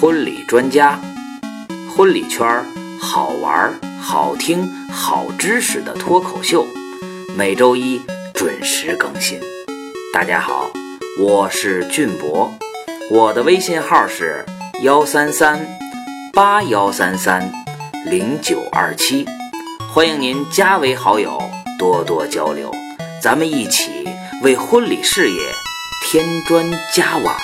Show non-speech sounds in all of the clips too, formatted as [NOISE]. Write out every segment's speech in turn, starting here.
婚礼专家，婚礼圈儿好玩、好听、好知识的脱口秀，每周一准时更新。大家好，我是俊博，我的微信号是幺三三八幺三三零九二七，欢迎您加为好友，多多交流，咱们一起为婚礼事业添砖加瓦。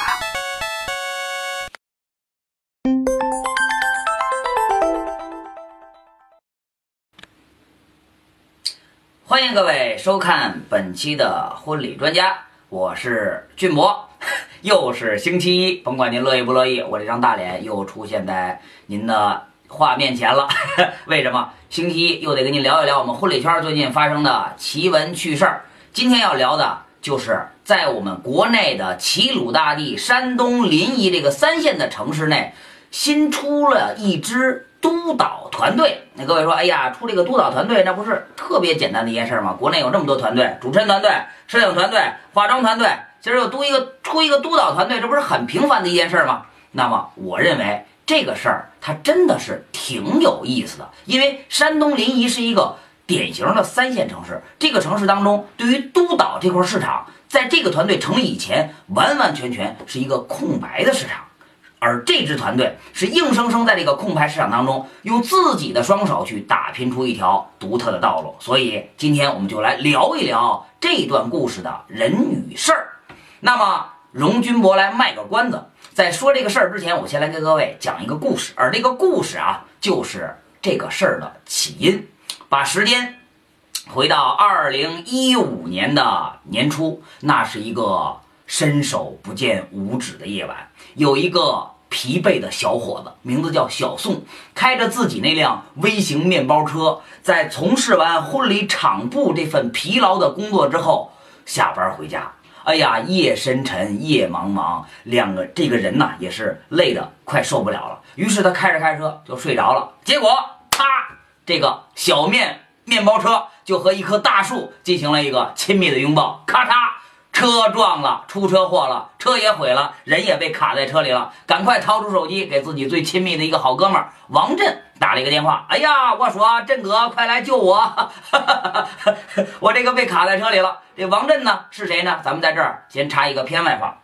欢迎各位收看本期的婚礼专家，我是俊博，[LAUGHS] 又是星期一，甭管您乐意不乐意，我这张大脸又出现在您的画面前了。[LAUGHS] 为什么？星期一又得跟您聊一聊我们婚礼圈最近发生的奇闻趣事儿。今天要聊的就是在我们国内的齐鲁大地山东临沂这个三线的城市内，新出了一支。督导团队，那各位说，哎呀，出这个督导团队，那不是特别简单的一件事吗？国内有这么多团队，主持人团队、摄影团队、化妆团队，今儿又督一个出一个督导团队，这不是很平凡的一件事吗？那么，我认为这个事儿它真的是挺有意思的，因为山东临沂是一个典型的三线城市，这个城市当中对于督导这块市场，在这个团队成立以前，完完全全是一个空白的市场。而这支团队是硬生生在这个空白市场当中，用自己的双手去打拼出一条独特的道路。所以今天我们就来聊一聊这段故事的人与事儿。那么，荣军博来卖个关子，在说这个事儿之前，我先来给各位讲一个故事。而这个故事啊，就是这个事儿的起因。把时间回到二零一五年的年初，那是一个伸手不见五指的夜晚，有一个。疲惫的小伙子，名字叫小宋，开着自己那辆微型面包车，在从事完婚礼场部这份疲劳的工作之后，下班回家。哎呀，夜深沉，夜茫茫，两个这个人呐也是累得快受不了了。于是他开着开车就睡着了。结果，啪，这个小面面包车就和一棵大树进行了一个亲密的拥抱，咔嚓。车撞了，出车祸了，车也毁了，人也被卡在车里了。赶快掏出手机，给自己最亲密的一个好哥们儿王震打了一个电话。哎呀，我说震哥，快来救我！[LAUGHS] 我这个被卡在车里了。这王震呢是谁呢？咱们在这儿先插一个片外话。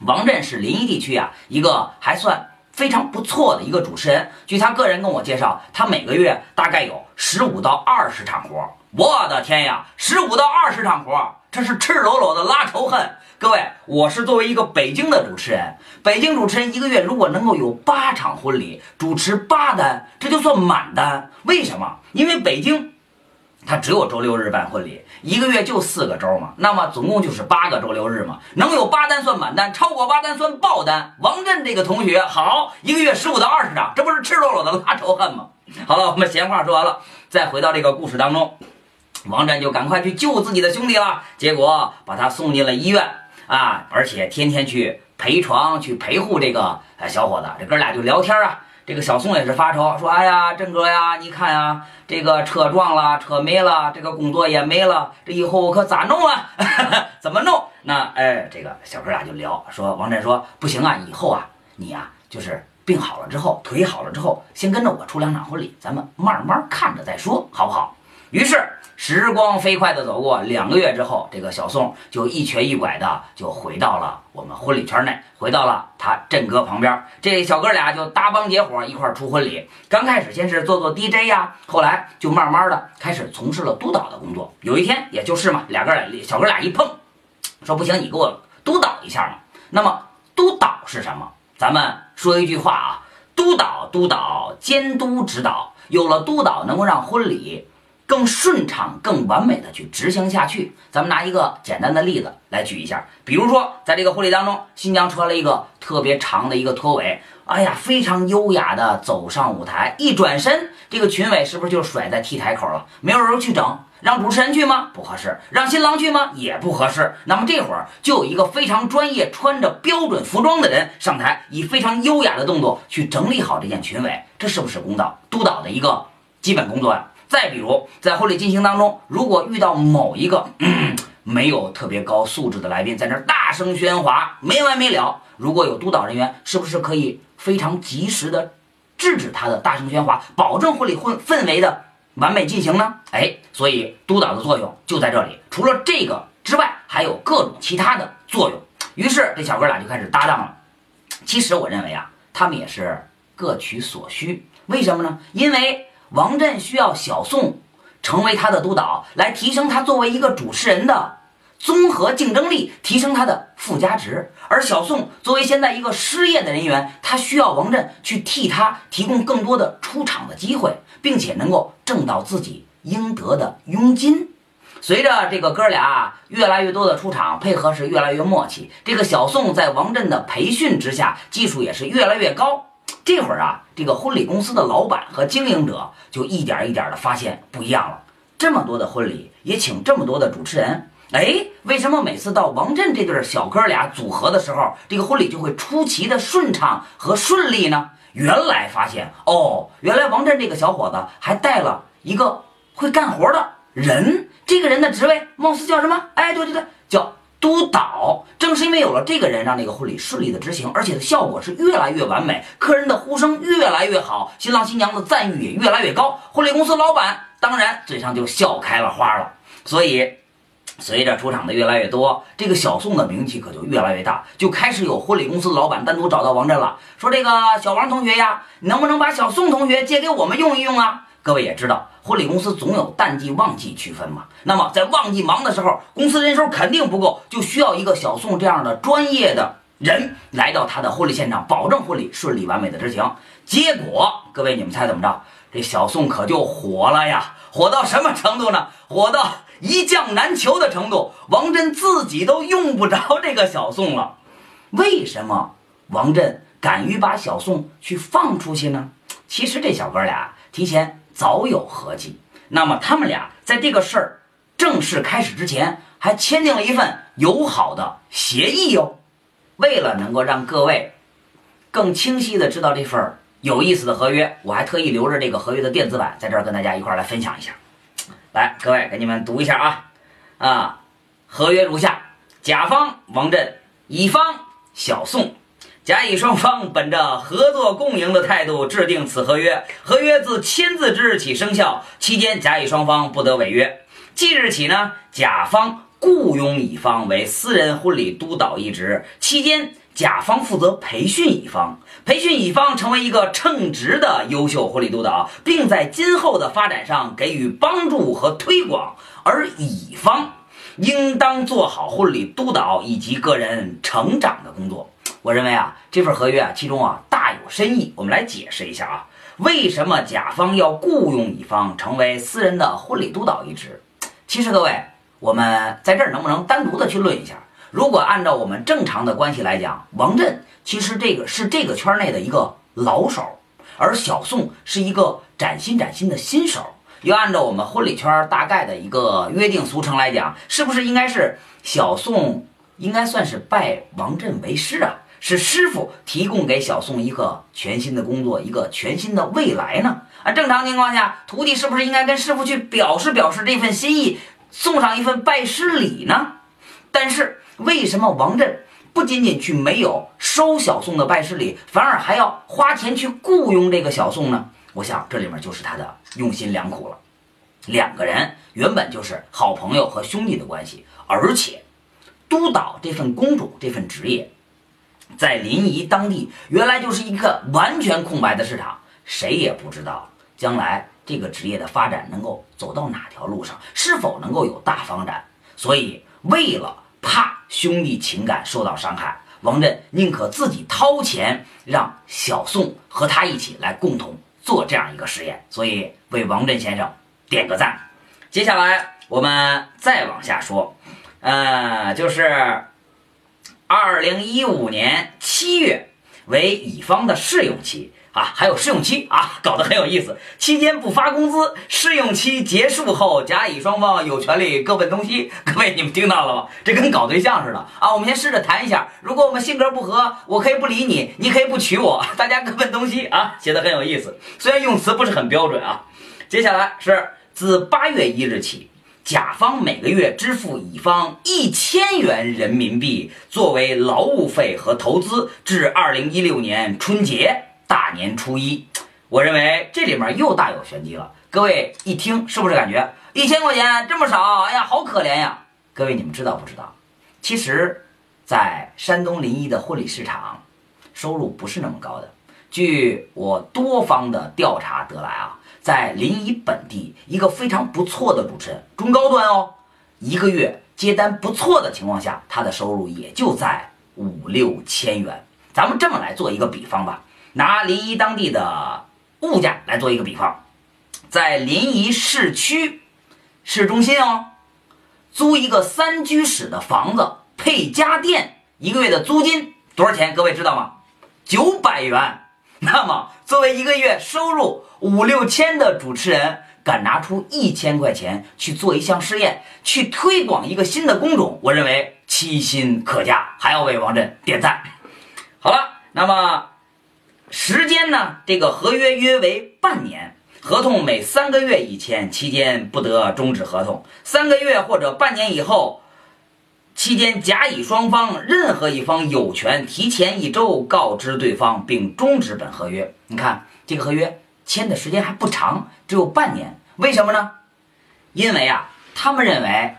王震是临沂地区啊一个还算非常不错的一个主持人。据他个人跟我介绍，他每个月大概有十五到二十场活。我的天呀，十五到二十场活！这是赤裸裸的拉仇恨，各位，我是作为一个北京的主持人，北京主持人一个月如果能够有八场婚礼，主持八单，这就算满单。为什么？因为北京，它只有周六日办婚礼，一个月就四个周嘛，那么总共就是八个周六日嘛，能有八单算满单，超过八单算爆单。王震这个同学好，一个月十五到二十场，这不是赤裸裸的拉仇恨吗？好了，我们闲话说完了，再回到这个故事当中。王震就赶快去救自己的兄弟了，结果把他送进了医院啊，而且天天去陪床、去陪护这个小伙子。这哥俩就聊天啊，这个小宋也是发愁，说：“哎呀，震哥呀，你看啊，这个车撞了，车没了，这个工作也没了，这以后我可咋弄啊？[LAUGHS] 怎么弄？那哎，这个小哥俩就聊，说王震说不行啊，以后啊，你呀就是病好了之后，腿好了之后，先跟着我出两场婚礼，咱们慢慢看着再说，好不好？于是。时光飞快地走过，两个月之后，这个小宋就一瘸一拐的就回到了我们婚礼圈内，回到了他振哥旁边。这小哥俩就搭帮结伙一块出婚礼。刚开始先是做做 DJ 呀，后来就慢慢的开始从事了督导的工作。有一天，也就是嘛，俩哥俩小哥俩一碰，说不行，你给我督导一下嘛。那么督导是什么？咱们说一句话啊，督导督导监督指导，有了督导能够让婚礼。更顺畅、更完美的去执行下去。咱们拿一个简单的例子来举一下，比如说，在这个婚礼当中，新娘穿了一个特别长的一个拖尾，哎呀，非常优雅的走上舞台，一转身，这个裙尾是不是就甩在 T 台口了？没有人去整，让主持人去吗？不合适，让新郎去吗？也不合适。那么这会儿就有一个非常专业、穿着标准服装的人上台，以非常优雅的动作去整理好这件裙尾，这是不是公道督导的一个基本工作呀？再比如，在婚礼进行当中，如果遇到某一个没有特别高素质的来宾，在那大声喧哗没完没了，如果有督导人员，是不是可以非常及时的制止他的大声喧哗，保证婚礼氛氛围的完美进行呢？哎，所以督导的作用就在这里。除了这个之外，还有各种其他的作用。于是这小哥俩就开始搭档了。其实我认为啊，他们也是各取所需。为什么呢？因为王震需要小宋成为他的督导，来提升他作为一个主持人的。综合竞争力，提升他的附加值。而小宋作为现在一个失业的人员，他需要王震去替他提供更多的出场的机会，并且能够挣到自己应得的佣金。随着这个哥俩越来越多的出场，配合是越来越默契。这个小宋在王震的培训之下，技术也是越来越高。这会儿啊，这个婚礼公司的老板和经营者就一点一点的发现不一样了。这么多的婚礼，也请这么多的主持人。哎，为什么每次到王震这对小哥俩组合的时候，这个婚礼就会出奇的顺畅和顺利呢？原来发现哦，原来王震这个小伙子还带了一个会干活的人，这个人的职位貌似叫什么？哎，对对对，督导。正是因为有了这个人，让这个婚礼顺利的执行，而且效果是越来越完美，客人的呼声越来越好，新郎新娘的赞誉也越来越高。婚礼公司老板当然嘴上就笑开了花了，所以。随着出场的越来越多，这个小宋的名气可就越来越大，就开始有婚礼公司老板单独找到王震了，说：“这个小王同学呀，能不能把小宋同学借给我们用一用啊？”各位也知道，婚礼公司总有淡季旺季区分嘛。那么在旺季忙的时候，公司人手肯定不够，就需要一个小宋这样的专业的人来到他的婚礼现场，保证婚礼顺利完美的执行。结果，各位你们猜怎么着？这小宋可就火了呀！火到什么程度呢？火到。一将难求的程度，王震自己都用不着这个小宋了。为什么王震敢于把小宋去放出去呢？其实这小哥俩提前早有合计。那么他们俩在这个事儿正式开始之前，还签订了一份友好的协议哟。为了能够让各位更清晰的知道这份有意思的合约，我还特意留着这个合约的电子版，在这儿跟大家一块来分享一下。来，各位给你们读一下啊，啊，合约如下：甲方王震，乙方小宋，甲乙双方本着合作共赢的态度制定此合约，合约自签字之日起生效，期间甲乙双方不得违约。即日起呢，甲方雇佣乙方为私人婚礼督导一职，期间。甲方负责培训乙方，培训乙方成为一个称职的优秀婚礼督导，并在今后的发展上给予帮助和推广。而乙方应当做好婚礼督导以及个人成长的工作。我认为啊，这份合约啊，其中啊大有深意。我们来解释一下啊，为什么甲方要雇佣乙方成为私人的婚礼督导一职？其实各位，我们在这儿能不能单独的去论一下？如果按照我们正常的关系来讲，王震其实这个是这个圈内的一个老手，而小宋是一个崭新崭新的新手。又按照我们婚礼圈大概的一个约定俗成来讲，是不是应该是小宋应该算是拜王振为师啊？是师傅提供给小宋一个全新的工作，一个全新的未来呢？啊，正常情况下，徒弟是不是应该跟师傅去表示表示这份心意，送上一份拜师礼呢？但是。为什么王震不仅仅去没有收小宋的拜师礼，反而还要花钱去雇佣这个小宋呢？我想这里面就是他的用心良苦了。两个人原本就是好朋友和兄弟的关系，而且督导这份公主这份职业，在临沂当地原来就是一个完全空白的市场，谁也不知道将来这个职业的发展能够走到哪条路上，是否能够有大发展。所以为了怕兄弟情感受到伤害，王震宁可自己掏钱让小宋和他一起来共同做这样一个实验，所以为王震先生点个赞。接下来我们再往下说，呃，就是二零一五年七月为乙方的试用期。啊，还有试用期啊，搞得很有意思。期间不发工资，试用期结束后，甲乙双方有权利各奔东西。[LAUGHS] 各位，你们听到了吗？这跟搞对象似的啊！我们先试着谈一下，如果我们性格不合，我可以不理你，你可以不娶我，大家各奔东西啊，写的很有意思。虽然用词不是很标准啊。接下来是自八月一日起，甲方每个月支付乙方一千元人民币作为劳务费和投资，至二零一六年春节大年初一。我认为这里面又大有玄机了。各位一听，是不是感觉一千块钱这么少？哎呀，好可怜呀！各位，你们知道不知道？其实，在山东临沂的婚礼市场，收入不是那么高的。据我多方的调查得来啊。在临沂本地，一个非常不错的主持人，中高端哦，一个月接单不错的情况下，他的收入也就在五六千元。咱们这么来做一个比方吧，拿临沂当地的物价来做一个比方，在临沂市区市中心哦，租一个三居室的房子配家电，一个月的租金多少钱？各位知道吗？九百元。那么，作为一个月收入五六千的主持人，敢拿出一千块钱去做一项试验，去推广一个新的工种，我认为其心可嘉，还要为王震点赞。好了，那么时间呢？这个合约约为半年，合同每三个月一签期间不得终止合同，三个月或者半年以后。期间，甲乙双方任何一方有权提前一周告知对方，并终止本合约。你看，这个合约签的时间还不长，只有半年。为什么呢？因为啊，他们认为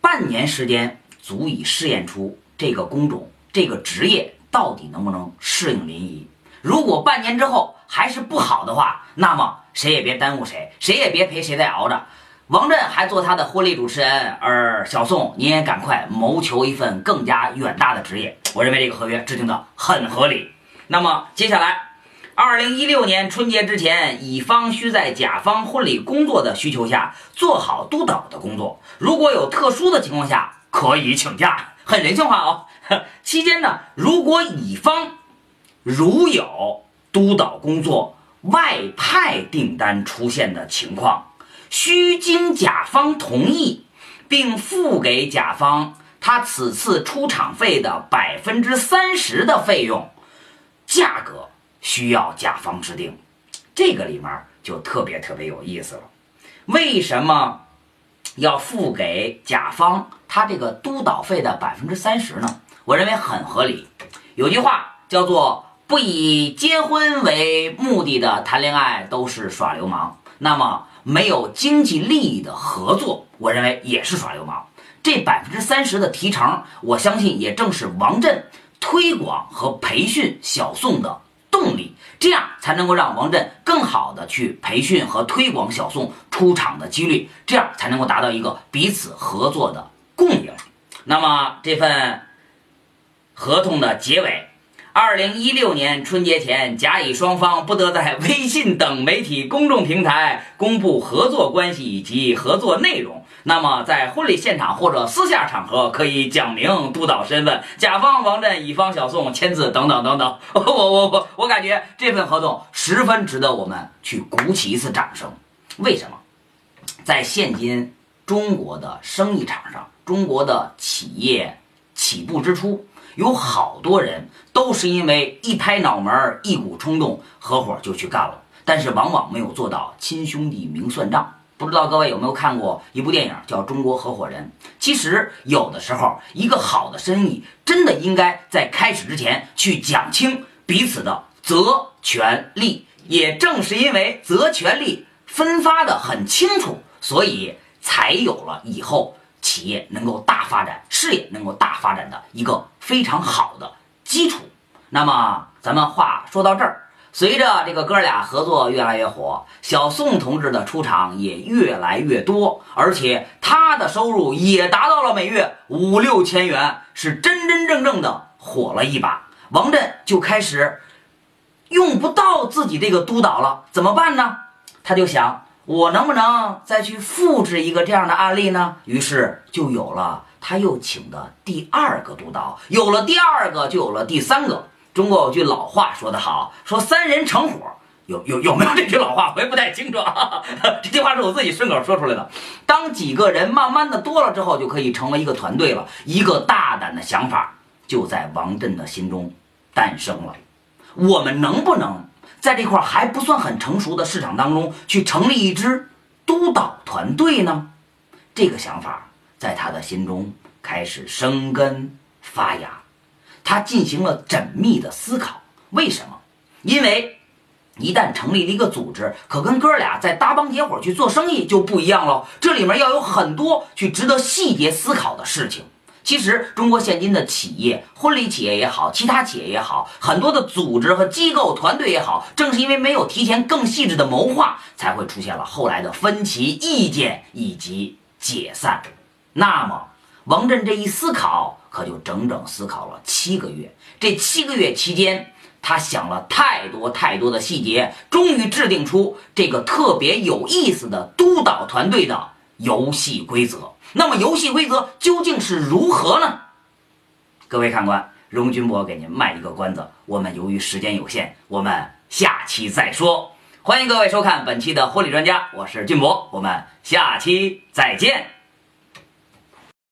半年时间足以试验出这个工种、这个职业到底能不能适应临沂。如果半年之后还是不好的话，那么谁也别耽误谁，谁也别陪谁再熬着。王震还做他的婚礼主持人，而小宋你也赶快谋求一份更加远大的职业。我认为这个合约制定的很合理。那么接下来，二零一六年春节之前，乙方需在甲方婚礼工作的需求下做好督导的工作。如果有特殊的情况下，可以请假，很人性化哦。[LAUGHS] 期间呢，如果乙方如有督导工作外派订单出现的情况。需经甲方同意，并付给甲方他此次出场费的百分之三十的费用，价格需要甲方制定。这个里面就特别特别有意思了。为什么要付给甲方他这个督导费的百分之三十呢？我认为很合理。有句话叫做“不以结婚为目的的谈恋爱都是耍流氓”。那么。没有经济利益的合作，我认为也是耍流氓。这百分之三十的提成，我相信也正是王震推广和培训小宋的动力，这样才能够让王震更好的去培训和推广小宋出场的几率，这样才能够达到一个彼此合作的共赢。那么这份合同的结尾。二零一六年春节前，甲乙双方不得在微信等媒体公众平台公布合作关系以及合作内容。那么，在婚礼现场或者私下场合，可以讲明督导身份，甲方王震，乙方小宋签字等等等等。我我我我感觉这份合同十分值得我们去鼓起一次掌声。为什么？在现今中国的生意场上，中国的企业起步之初。有好多人都是因为一拍脑门、一股冲动，合伙就去干了，但是往往没有做到亲兄弟明算账。不知道各位有没有看过一部电影叫《中国合伙人》？其实有的时候，一个好的生意真的应该在开始之前去讲清彼此的责权利。也正是因为责权利分发的很清楚，所以才有了以后。企业能够大发展，事业能够大发展的一个非常好的基础。那么，咱们话说到这儿，随着这个哥俩合作越来越火，小宋同志的出场也越来越多，而且他的收入也达到了每月五六千元，是真真正正的火了一把。王震就开始用不到自己这个督导了，怎么办呢？他就想。我能不能再去复制一个这样的案例呢？于是就有了他又请的第二个督导，有了第二个就有了第三个。中国有句老话说得好，说三人成伙，有有有没有这句老话？我也不太清楚。啊 [LAUGHS] 这句话是我自己顺口说出来的。当几个人慢慢的多了之后，就可以成为一个团队了。一个大胆的想法就在王震的心中诞生了。我们能不能？在这块还不算很成熟的市场当中，去成立一支督导团队呢？这个想法在他的心中开始生根发芽。他进行了缜密的思考，为什么？因为一旦成立了一个组织，可跟哥俩在搭帮结伙去做生意就不一样了。这里面要有很多去值得细节思考的事情。其实，中国现今的企业，婚礼企业也好，其他企业也好，很多的组织和机构团队也好，正是因为没有提前更细致的谋划，才会出现了后来的分歧、意见以及解散。那么，王震这一思考。可就整整思考了七个月，这七个月期间，他想了太多太多的细节，终于制定出这个特别有意思的督导团队的游戏规则。那么，游戏规则究竟是如何呢？各位看官，荣军博给您卖一个关子，我们由于时间有限，我们下期再说。欢迎各位收看本期的婚礼专家，我是俊博，我们下期再见。